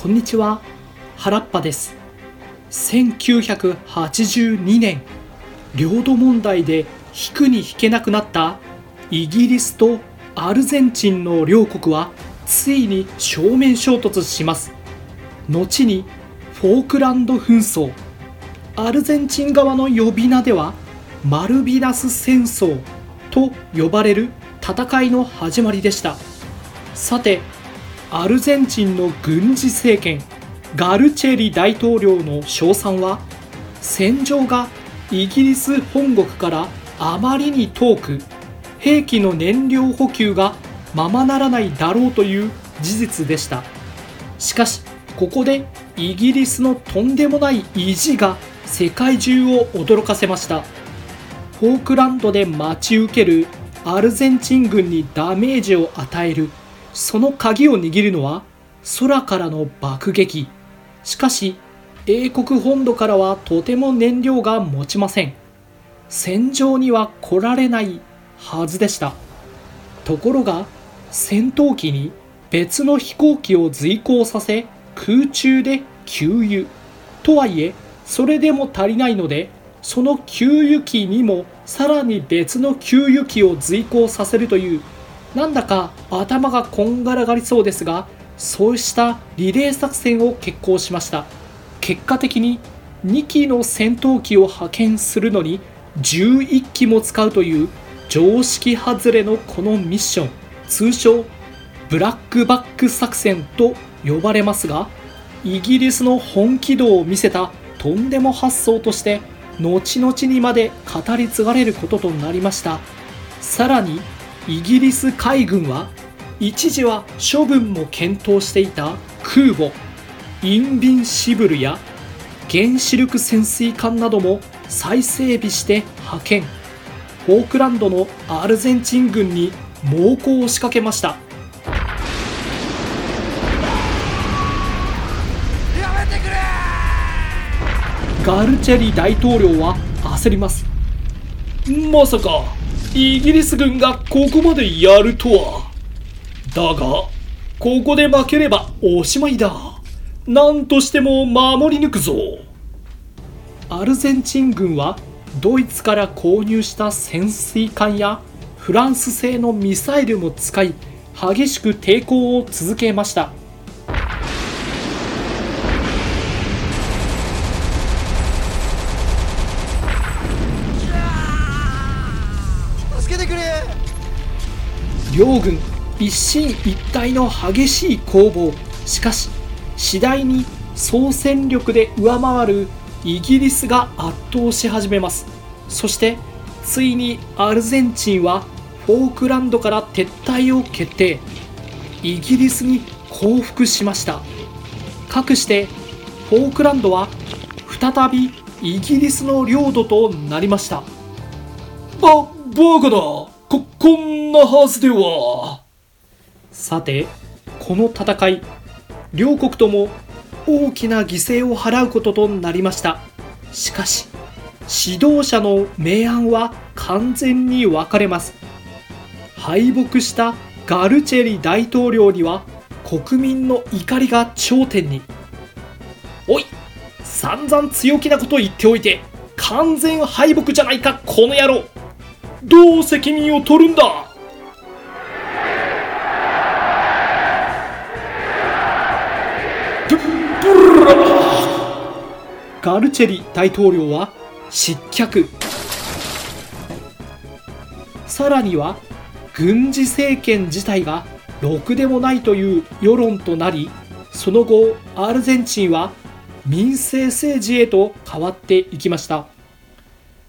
こんにちは。原っぱです。1982年領土問題で引くに引けなくなったイギリスとアルゼンチンの両国はついに正面衝突します。後にフォークランド紛争アルゼンチン側の呼び名ではマルビナス戦争と呼ばれる戦いの始まりでした。さてアルゼンチンの軍事政権ガルチェリ大統領の称賛は戦場がイギリス本国からあまりに遠く兵器の燃料補給がままならないだろうという事実でした。しかしここでイギリスのとんでもない意地が世界中を驚かせました。フォークランドで待ち受けるアルゼンチン軍にダメージを与えるその鍵を握るのは空からの爆撃。しかし英国本土からはとても燃料が持ちません。戦場には来られないはずでした。ところが戦闘機に別の飛行機を随行させ空中で給油。とはいえそれでも足りないのでその給油機にもさらに別の給油機を随行させるというなんだか頭がこんがらがりそうですがそうしたリレー作戦を決行しました。結果的に2機の戦闘機を派遣するのに11機も使うという常識外れのこのミッション。通称ブラックバック作戦と呼ばれますがイギリスの本気度を見せたとんでも発想として後々にまで語り継がれることとなりました。さらにイギリス海軍は一時は処分も検討していた空母インビンシブルや原子力潜水艦なども再整備して派遣。フォークランドのアルゼンチン軍に猛攻を仕掛けました。ガルチェリ大統領は焦ります。まさかイギリス軍がここまでやるとは。だがここで負ければおしまいだ。何としても守り抜くぞ。アルゼンチン軍はドイツから購入した潜水艦やフランス製のミサイルも使い激しく抵抗を続けました。両軍一進一退の激しい攻防。しかし次第に総戦力で上回るイギリスが圧倒し始めます。そしてついにアルゼンチンはフォークランドから撤退を決定。イギリスに降伏しました。かくしてフォークランドは再びイギリスの領土となりました。ババカだ。ここんなはずでは。さてこの戦い両国とも大きな犠牲を払うこととなりました。しかし指導者の明暗は完全に分かれます。敗北したガルチェリ大統領には国民の怒りが頂点に。おい散々強気なこと言っておいて完全敗北じゃないかこの野郎。どう責任を取るんだ。ガルチェリ大統領は失脚。さらには軍事政権自体がろくでもないという世論となりその後アルゼンチンは民政政治へと変わっていきました。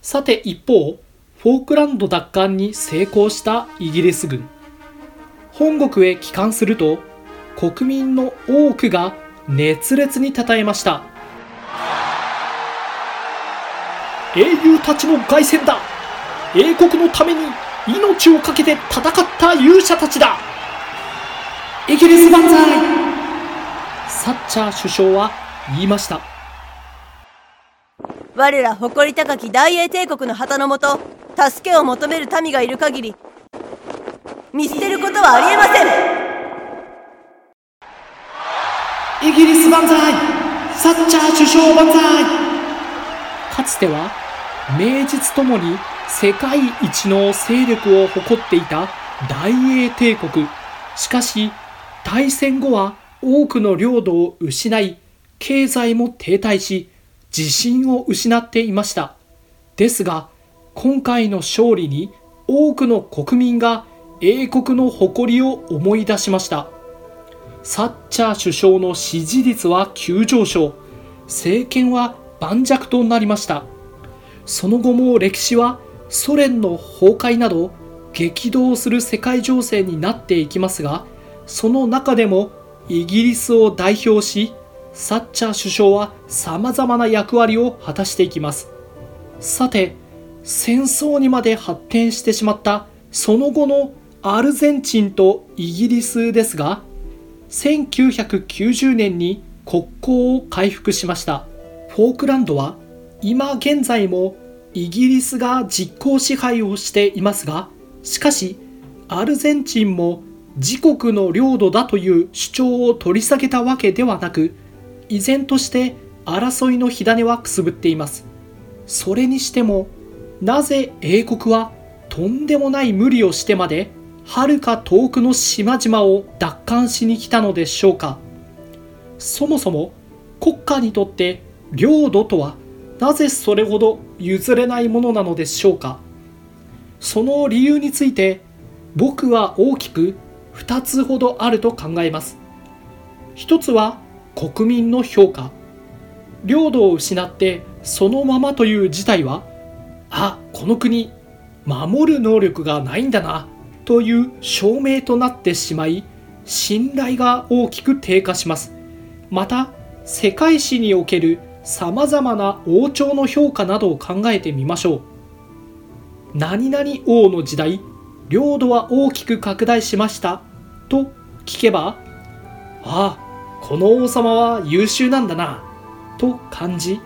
さて一方フォークランド奪還に成功したイギリス軍。本国へ帰還すると国民の多くが熱烈に称えました。英雄たちの凱旋だ。英国のために命を懸けて戦った勇者たちだ。イギリス万歳。サッチャー首相は言いました。我ら誇り高き大英帝国の旗のもと助けを求める民がいる限り見捨てることはありえません。イギリス万歳。サッチャー首相万歳。かつては名実ともに世界一の勢力を誇っていた大英帝国。しかし大戦後は多くの領土を失い経済も停滞し自信を失っていました。ですが今回の勝利に多くの国民が英国の誇りを思い出しました。サッチャー首相の支持率は急上昇。政権は盤石となりました。その後も歴史はソ連の崩壊など激動する世界情勢になっていきますがその中でもイギリスを代表しサッチャー首相は様々な役割を果たしていきます。さて戦争にまで発展してしまったその後のアルゼンチンとイギリスですが1990年に国交を回復しました。フォークランドは今現在もイギリスが実効支配をしていますがしかしアルゼンチンも自国の領土だという主張を取り下げたわけではなく依然として争いの火種はくすぶっています。それにしてもなぜ英国はとんでもない無理をしてまではるか遠くの島々を奪還しに来たのでしょうか。そもそも国家にとって領土とはなぜそれほど譲れないものなのでしょうか？その理由について僕は大きく2つほどあると考えます。一つは国民の評価。領土を失ってそのままという事態はあこの国守る能力がないんだなという証明となってしまい信頼が大きく低下します。また世界史におけるさまざまな王朝の評価などを考えてみましょう。何々王の時代領土は大きく拡大しました。と聞けばああこの王様は優秀なんだな。と感じ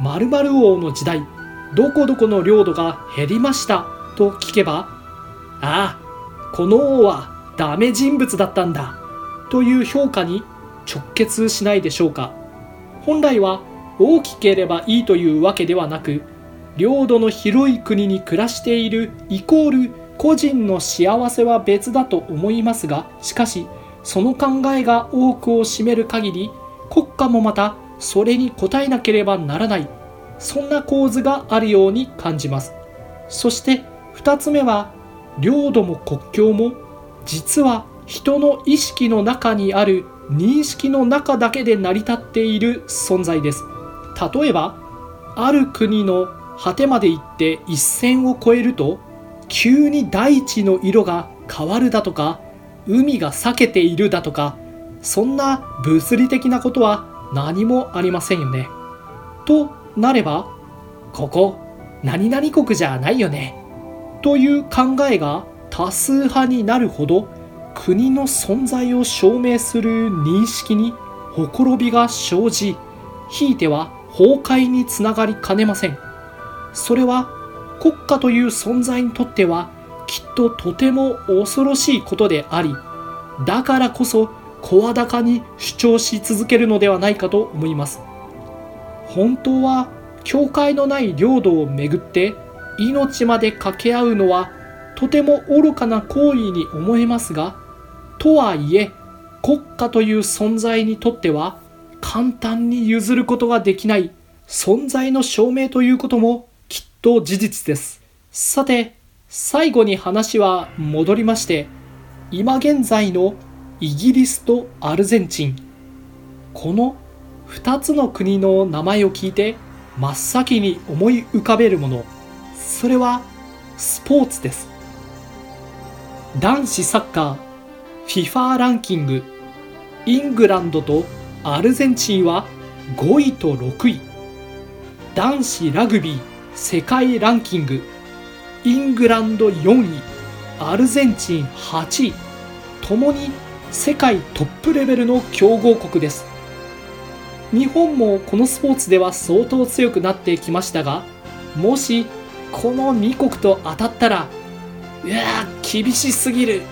〇〇王の時代どこどこの領土が減りました。と聞けばああこの王はダメ人物だったんだ。という評価に直結しないでしょうか。本来は大きければいいというわけではなく領土の広い国に暮らしているイコール個人の幸せは別だと思いますがしかしその考えが多くを占める限り国家もまたそれに応えなければならない。そんな構図があるように感じます。そして2つ目は領土も国境も実は人の意識の中にある認識の中だけで成り立っている存在です例えばある国の果てまで行って一線を越えると急に大地の色が変わるだとか海が裂けているだとかそんな物理的なことは何もありませんよね。となればここ何々国じゃないよねという考えが多数派になるほど国の存在を証明する認識にほころびが生じひいては崩壊につながりかねません。それは国家という存在にとってはきっととても恐ろしいことでありだからこそ声高に主張し続けるのではないかと思います。本当は境界のない領土をめぐって命まで掛け合うのはとても愚かな行為に思えますがとはいえ国家という存在にとっては簡単に譲ることができない存在の証明ということもきっと事実です。さて最後に話は戻りまして今現在のイギリスとアルゼンチン。この2つの国の名前を聞いて真っ先に思い浮かべるもの。それはスポーツです。男子サッカー FIFA ランキング。イングランドとアルゼンチンは5位と6位。男子ラグビー世界ランキング。イングランド4位アルゼンチン8位。ともに世界トップレベルの強豪国です。日本もこのスポーツでは相当強くなってきましたがもしこの2国と当たったらいや厳しすぎる。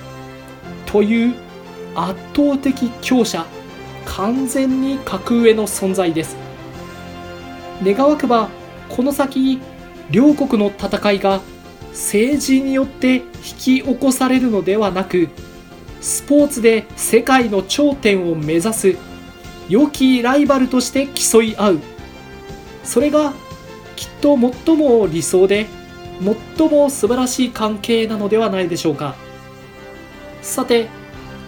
という圧倒的強者完全に格上の存在です。願わくばこの先両国の戦いが政治によって引き起こされるのではなくスポーツで世界の頂点を目指す良きライバルとして競い合う。それがきっと最も理想で最も素晴らしい関係なのではないでしょうか。さて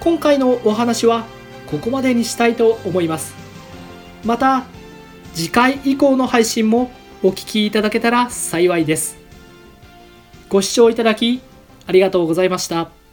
今回のお話はここまでにしたいと思いますまた次回以降の配信もお聞きいただけたら幸いですご視聴いただきありがとうございました。